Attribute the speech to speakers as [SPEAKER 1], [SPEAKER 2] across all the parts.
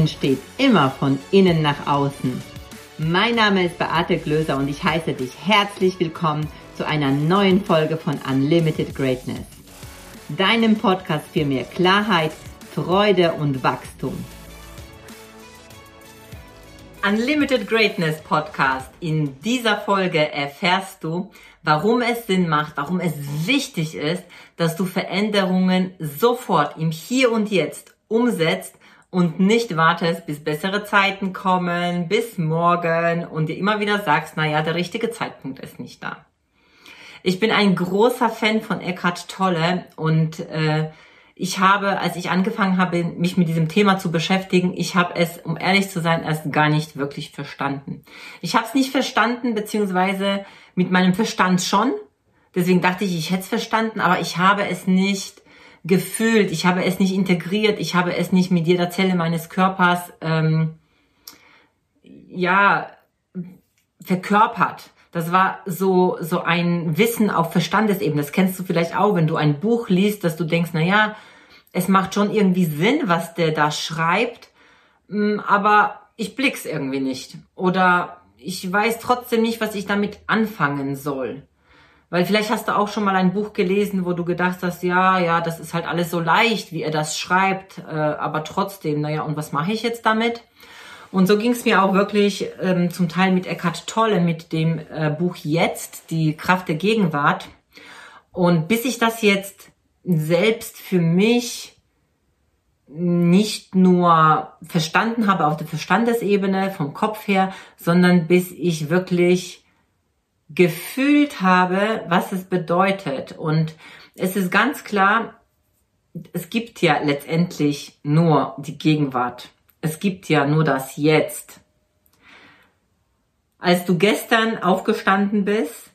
[SPEAKER 1] Entsteht immer von innen nach außen. Mein Name ist Beate Glöser und ich heiße dich herzlich willkommen zu einer neuen Folge von Unlimited Greatness. Deinem Podcast für mehr Klarheit, Freude und Wachstum. Unlimited Greatness Podcast. In dieser Folge erfährst du, warum es Sinn macht, warum es wichtig ist, dass du Veränderungen sofort im Hier und Jetzt umsetzt und nicht wartest, bis bessere Zeiten kommen, bis morgen und dir immer wieder sagst, na ja, der richtige Zeitpunkt ist nicht da. Ich bin ein großer Fan von Eckhart Tolle und äh, ich habe, als ich angefangen habe, mich mit diesem Thema zu beschäftigen, ich habe es, um ehrlich zu sein, erst gar nicht wirklich verstanden. Ich habe es nicht verstanden, beziehungsweise mit meinem Verstand schon. Deswegen dachte ich, ich hätte es verstanden, aber ich habe es nicht gefühlt, ich habe es nicht integriert, ich habe es nicht mit jeder Zelle meines Körpers ähm, ja verkörpert. Das war so so ein Wissen auf Verstandesebene. Das kennst du vielleicht auch, wenn du ein Buch liest, dass du denkst, na ja, es macht schon irgendwie Sinn, was der da schreibt, mm, aber ich blick's irgendwie nicht. Oder ich weiß trotzdem nicht, was ich damit anfangen soll. Weil vielleicht hast du auch schon mal ein Buch gelesen, wo du gedacht hast, ja, ja, das ist halt alles so leicht, wie er das schreibt, äh, aber trotzdem, naja, und was mache ich jetzt damit? Und so ging es mir auch wirklich ähm, zum Teil mit Eckhart Tolle, mit dem äh, Buch Jetzt, die Kraft der Gegenwart. Und bis ich das jetzt selbst für mich nicht nur verstanden habe auf der Verstandesebene vom Kopf her, sondern bis ich wirklich gefühlt habe, was es bedeutet. Und es ist ganz klar, es gibt ja letztendlich nur die Gegenwart. Es gibt ja nur das Jetzt. Als du gestern aufgestanden bist,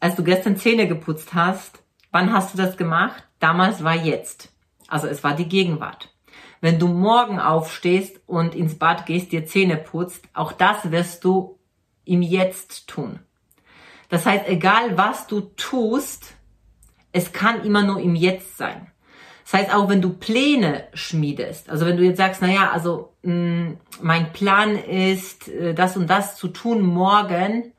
[SPEAKER 1] als du gestern Zähne geputzt hast, Wann hast du das gemacht? Damals war jetzt. Also es war die Gegenwart. Wenn du morgen aufstehst und ins Bad gehst, dir Zähne putzt, auch das wirst du im Jetzt tun. Das heißt, egal was du tust, es kann immer nur im Jetzt sein. Das heißt, auch wenn du Pläne schmiedest, also wenn du jetzt sagst, na ja, also mh, mm, mein Plan ist, äh, das und das zu tun morgen,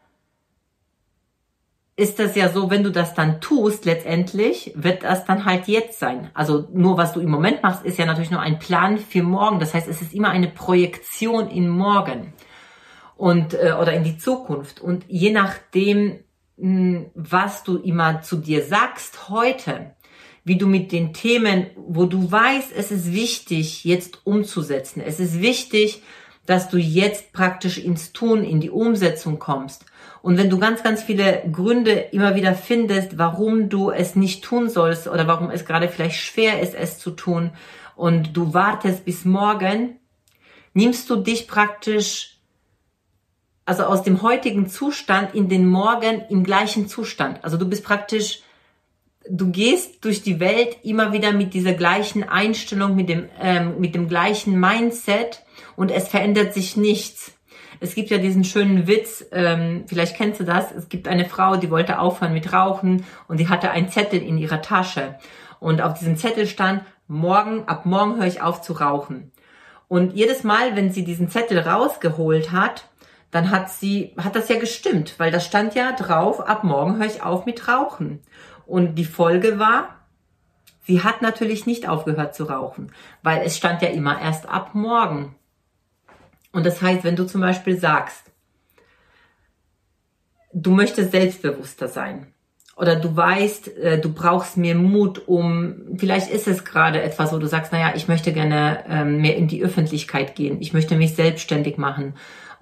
[SPEAKER 1] ist das ja so, wenn du das dann tust, letztendlich wird das dann halt jetzt sein. Also nur was du im Moment machst, ist ja natürlich nur ein Plan für morgen. Das heißt, es ist immer eine Projektion in morgen und äh, oder in die Zukunft. Und je nachdem, mh, hm, was du immer zu dir sagst heute, wie du mit den Themen, wo du weißt, es ist wichtig, jetzt umzusetzen. Es ist wichtig, dass du jetzt praktisch ins Tun, in die Umsetzung kommst und wenn du ganz, ganz viele Gründe immer wieder findest, warum du es nicht tun sollst oder warum es gerade vielleicht schwer ist, es zu tun und du wartest bis morgen, nimmst du dich praktisch also aus dem heutigen Zustand in den Morgen im gleichen Zustand. Also du bist praktisch, du gehst durch die Welt immer wieder mit dieser gleichen Einstellung, mit dem, ähm, mit dem gleichen Mindset und es verändert sich nichts. Es gibt ja diesen schönen Witz, ähm, vielleicht kennst du das, es gibt eine Frau, die wollte aufhören mit Rauchen und die hatte einen Zettel in ihrer Tasche. Und auf diesem Zettel stand, morgen, ab morgen höre ich auf zu rauchen. Und jedes Mal, wenn sie diesen Zettel rausgeholt hat, dann hat sie, hat das ja gestimmt, weil das stand ja drauf, ab morgen höre ich auf mit Rauchen. Und die Folge war, sie hat natürlich nicht aufgehört zu rauchen, weil es stand ja immer erst ab morgen. Und das heißt, wenn du zum Beispiel sagst, du möchtest selbstbewusster sein oder du weißt, äh, du brauchst mehr Mut, um, vielleicht ist es gerade etwas, wo du sagst, naja, ich möchte gerne ähm, mehr in die Öffentlichkeit gehen, ich möchte mich selbstständig machen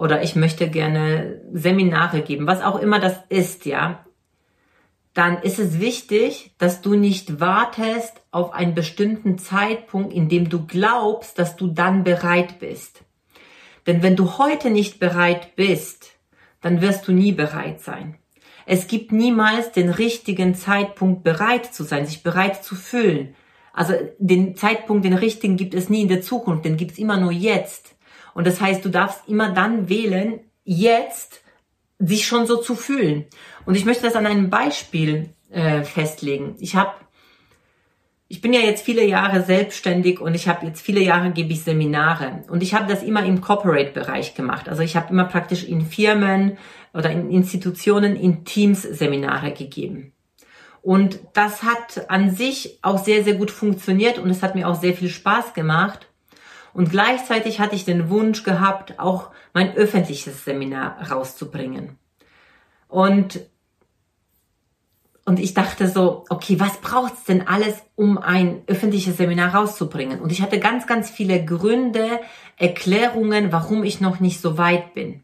[SPEAKER 1] oder ich möchte gerne Seminare geben, was auch immer das ist, ja, dann ist es wichtig, dass du nicht wartest auf einen bestimmten Zeitpunkt, in dem du glaubst, dass du dann bereit bist. Denn wenn du heute nicht bereit bist, dann wirst du nie bereit sein. Es gibt niemals den richtigen Zeitpunkt bereit zu sein, sich bereit zu fühlen. Also den Zeitpunkt, den richtigen gibt es nie in der Zukunft, den gibt es immer nur jetzt. Und das heißt, du darfst immer dann wählen, jetzt sich schon so zu fühlen. Und ich möchte das an einem Beispiel äh, festlegen. Ich habe ich bin ja jetzt viele Jahre selbstständig und ich habe jetzt viele Jahre gebe ich Seminare und ich habe das immer im Corporate-Bereich gemacht. Also ich habe immer praktisch in Firmen oder in Institutionen, in Teams Seminare gegeben. Und das hat an sich auch sehr, sehr gut funktioniert und es hat mir auch sehr viel Spaß gemacht. Und gleichzeitig hatte ich den Wunsch gehabt, auch mein öffentliches Seminar rauszubringen. Und und ich dachte so, okay, was braucht's denn alles, um ein öffentliches Seminar rauszubringen? Und ich hatte ganz, ganz viele Gründe, Erklärungen, warum ich noch nicht so weit bin.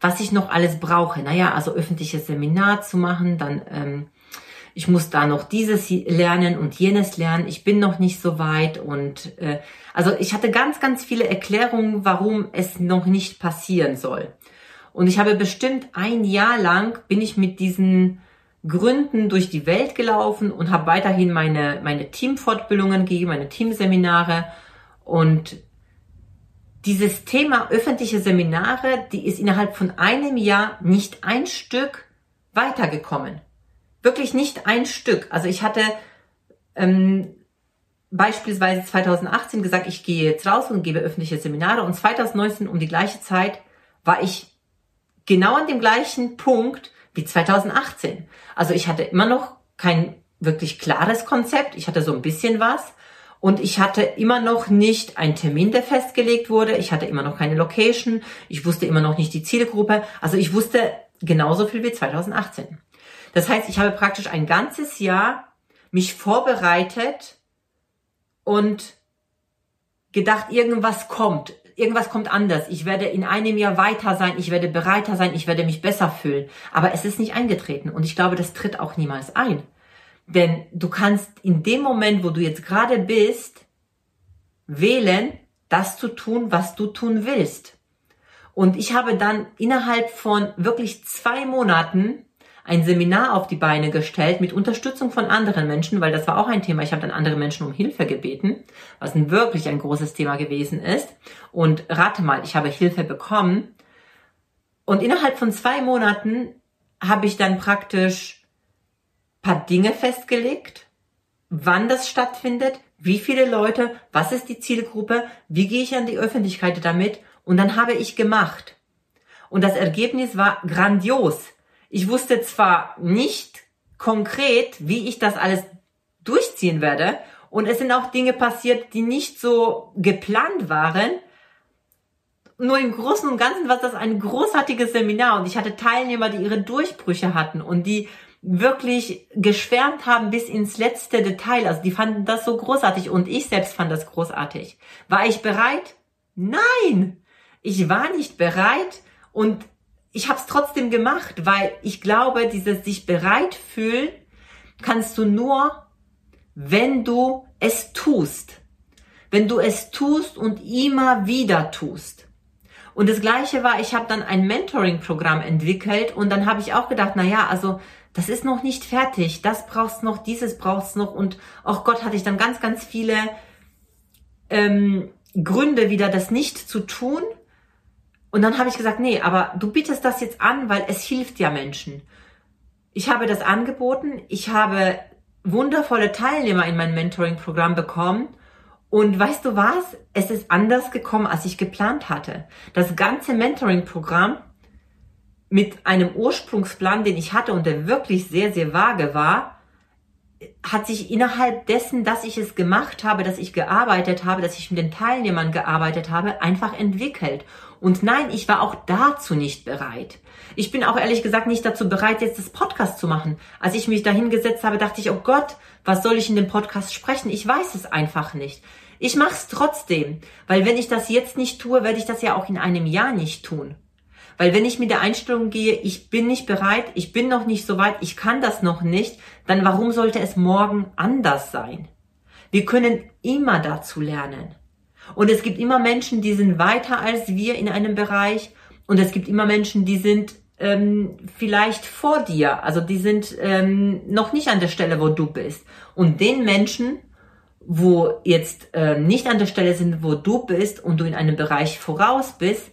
[SPEAKER 1] Was ich noch alles brauche. Naja, also öffentliches Seminar zu machen, dann ähm, ich muss da noch dieses lernen und jenes lernen. Ich bin noch nicht so weit und äh, also ich hatte ganz, ganz viele Erklärungen, warum es noch nicht passieren soll. Und ich habe bestimmt ein Jahr lang bin ich mit diesen Gründen durch die Welt gelaufen und habe weiterhin meine, meine Teamfortbildungen gegeben, meine Teamseminare. Und dieses Thema öffentliche Seminare, die ist innerhalb von einem Jahr nicht ein Stück weitergekommen. Wirklich nicht ein Stück. Also ich hatte ähm, beispielsweise 2018 gesagt, ich gehe jetzt raus und gebe öffentliche Seminare und 2019 um die gleiche Zeit war ich genau an dem gleichen Punkt, wie 2018. Also ich hatte immer noch kein wirklich klares Konzept. Ich hatte so ein bisschen was. Und ich hatte immer noch nicht einen Termin, der festgelegt wurde. Ich hatte immer noch keine Location. Ich wusste immer noch nicht die Zielgruppe. Also ich wusste genauso viel wie 2018. Das heißt, ich habe praktisch ein ganzes Jahr mich vorbereitet und gedacht, irgendwas kommt irgendwas kommt anders. Ich werde in einem Jahr weiter sein, ich werde bereiter sein, ich werde mich besser fühlen. Aber es ist nicht eingetreten und ich glaube, das tritt auch niemals ein. Denn du kannst in dem Moment, wo du jetzt gerade bist, wählen, das zu tun, was du tun willst. Und ich habe dann innerhalb von wirklich zwei Monaten ein Seminar auf die Beine gestellt mit Unterstützung von anderen Menschen, weil das war auch ein Thema. Ich habe dann andere Menschen um Hilfe gebeten, was ein wirklich ein großes Thema gewesen ist. Und rate mal, ich habe Hilfe bekommen. Und innerhalb von zwei Monaten habe ich dann praktisch paar Dinge festgelegt, wann das stattfindet, wie viele Leute, was ist die Zielgruppe, wie gehe ich an die Öffentlichkeit damit. Und dann habe ich gemacht. Und das Ergebnis war grandios. Ich wusste zwar nicht konkret, wie ich das alles durchziehen werde. Und es sind auch Dinge passiert, die nicht so geplant waren. Nur im Großen und Ganzen war das ein großartiges Seminar und ich hatte Teilnehmer, die ihre Durchbrüche hatten und die wirklich geschwärmt haben bis ins letzte Detail. Also die fanden das so großartig und ich selbst fand das großartig. War ich bereit? Nein! Ich war nicht bereit und ich habe es trotzdem gemacht, weil ich glaube, dieses sich bereit fühlen kannst du nur, wenn du es tust. Wenn du es tust und immer wieder tust. Und das gleiche war, ich habe dann ein Mentoring-Programm entwickelt und dann habe ich auch gedacht, na ja, also das ist noch nicht fertig, das brauchst noch, dieses brauchst noch und auch Gott hatte ich dann ganz, ganz viele ähm, Gründe wieder, das nicht zu tun. Und dann habe ich gesagt, nee, aber du bietest das jetzt an, weil es hilft ja Menschen. Ich habe das angeboten, ich habe wundervolle Teilnehmer in mein Mentoring-Programm bekommen. Und weißt du was? Es ist anders gekommen, als ich geplant hatte. Das ganze Mentoring-Programm mit einem Ursprungsplan, den ich hatte und der wirklich sehr, sehr vage war, hat sich innerhalb dessen, dass ich es gemacht habe, dass ich gearbeitet habe, dass ich mit den Teilnehmern gearbeitet habe, einfach entwickelt. Und nein, ich war auch dazu nicht bereit. Ich bin auch ehrlich gesagt nicht dazu bereit, jetzt das Podcast zu machen. Als ich mich dahin gesetzt habe, dachte ich, oh Gott, was soll ich in dem Podcast sprechen? Ich weiß es einfach nicht. Ich mache es trotzdem, weil wenn ich das jetzt nicht tue, werde ich das ja auch in einem Jahr nicht tun. Weil wenn ich mit der Einstellung gehe, ich bin nicht bereit, ich bin noch nicht so weit, ich kann das noch nicht, dann warum sollte es morgen anders sein? Wir können immer dazu lernen. Und es gibt immer Menschen, die sind weiter als wir in einem Bereich. Und es gibt immer Menschen, die sind ähm, vielleicht vor dir. Also die sind ähm, noch nicht an der Stelle, wo du bist. Und den Menschen, wo jetzt äh, nicht an der Stelle sind, wo du bist und du in einem Bereich voraus bist,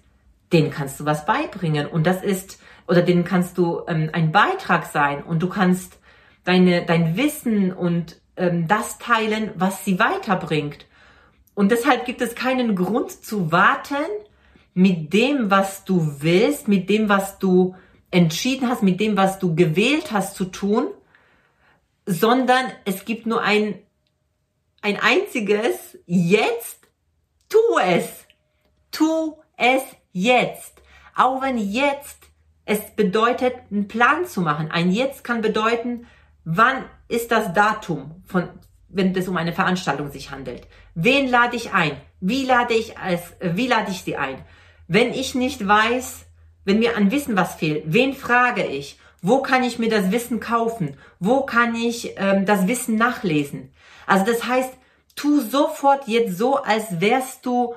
[SPEAKER 1] denen kannst du was beibringen. Und das ist, oder denen kannst du ähm, ein Beitrag sein und du kannst deine, dein Wissen und ähm, das teilen, was sie weiterbringt. Und deshalb gibt es keinen Grund zu warten mit dem, was du willst, mit dem, was du entschieden hast, mit dem, was du gewählt hast zu tun, sondern es gibt nur ein, ein einziges Jetzt, tu es. Tu es jetzt. Auch wenn jetzt es bedeutet, einen Plan zu machen. Ein Jetzt kann bedeuten, wann ist das Datum von, wenn es um eine Veranstaltung sich handelt. Wen lade ich ein? Wie lade ich als, wie lade ich sie ein? Wenn ich nicht weiß, wenn mir an Wissen was fehlt, wen frage ich? Wo kann ich mir das Wissen kaufen? Wo kann ich ähm, das Wissen nachlesen? Also das heißt, tu sofort jetzt so, als wärst du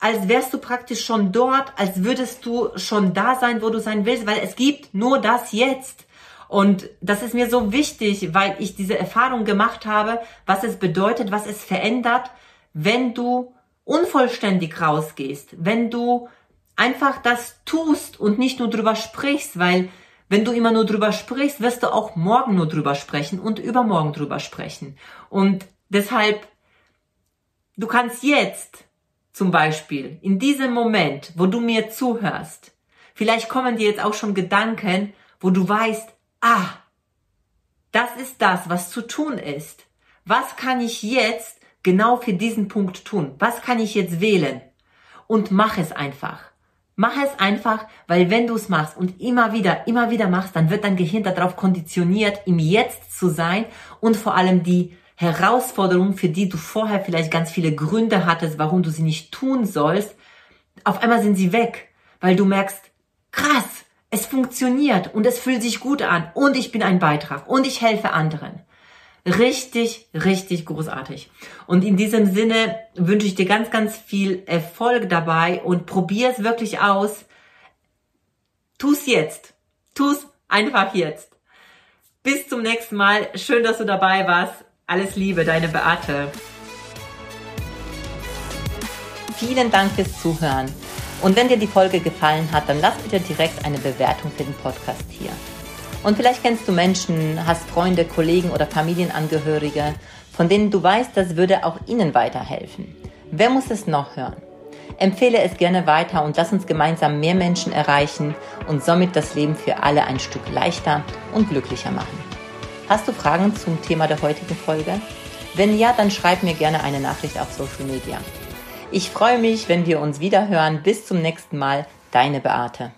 [SPEAKER 1] als wärst du praktisch schon dort, als würdest du schon da sein, wo du sein willst, weil es gibt nur das jetzt. Und das ist mir so wichtig, weil ich diese Erfahrung gemacht habe, was es bedeutet, was es verändert, wenn du unvollständig rausgehst, wenn du einfach das tust und nicht nur drüber sprichst, weil wenn du immer nur drüber sprichst, wirst du auch morgen nur drüber sprechen und übermorgen drüber sprechen. Und deshalb, du kannst jetzt zum Beispiel in diesem Moment, wo du mir zuhörst, vielleicht kommen dir jetzt auch schon Gedanken, wo du weißt, ah, das ist das, was zu tun ist. Was kann ich jetzt genau für diesen Punkt tun? Was kann ich jetzt wählen? Und mach es einfach. Mach es einfach, weil wenn du es machst und immer wieder, immer wieder machst, dann wird dein Gehirn darauf konditioniert, im Jetzt zu sein und vor allem die Herausforderungen, für die du vorher vielleicht ganz viele Gründe hattest, warum du sie nicht tun sollst, auf einmal sind sie weg, weil du merkst, krass, es funktioniert und es fühlt sich gut an und ich bin ein Beitrag und ich helfe anderen. Richtig, richtig großartig. Und in diesem Sinne wünsche ich dir ganz, ganz viel Erfolg dabei und probier es wirklich aus. Tu's jetzt. Tu's einfach jetzt. Bis zum nächsten Mal. Schön, dass du dabei warst. Alles Liebe, deine Beate. Vielen Dank fürs Zuhören. Und wenn dir die Folge gefallen hat, dann lass bitte direkt eine Bewertung für den Podcast hier. Und vielleicht kennst du Menschen, hast Freunde, Kollegen oder Familienangehörige, von denen du weißt, das würde auch ihnen weiterhelfen. Wer muss es noch hören? Empfehle es gerne weiter und lass uns gemeinsam mehr Menschen erreichen und somit das Leben für alle ein Stück leichter und glücklicher machen. Hast du Fragen zum Thema der heutigen Folge? Wenn ja, dann schreib mir gerne eine Nachricht auf Social Media. Ich freue mich, wenn wir uns wieder hören. Bis zum nächsten Mal, deine Beate.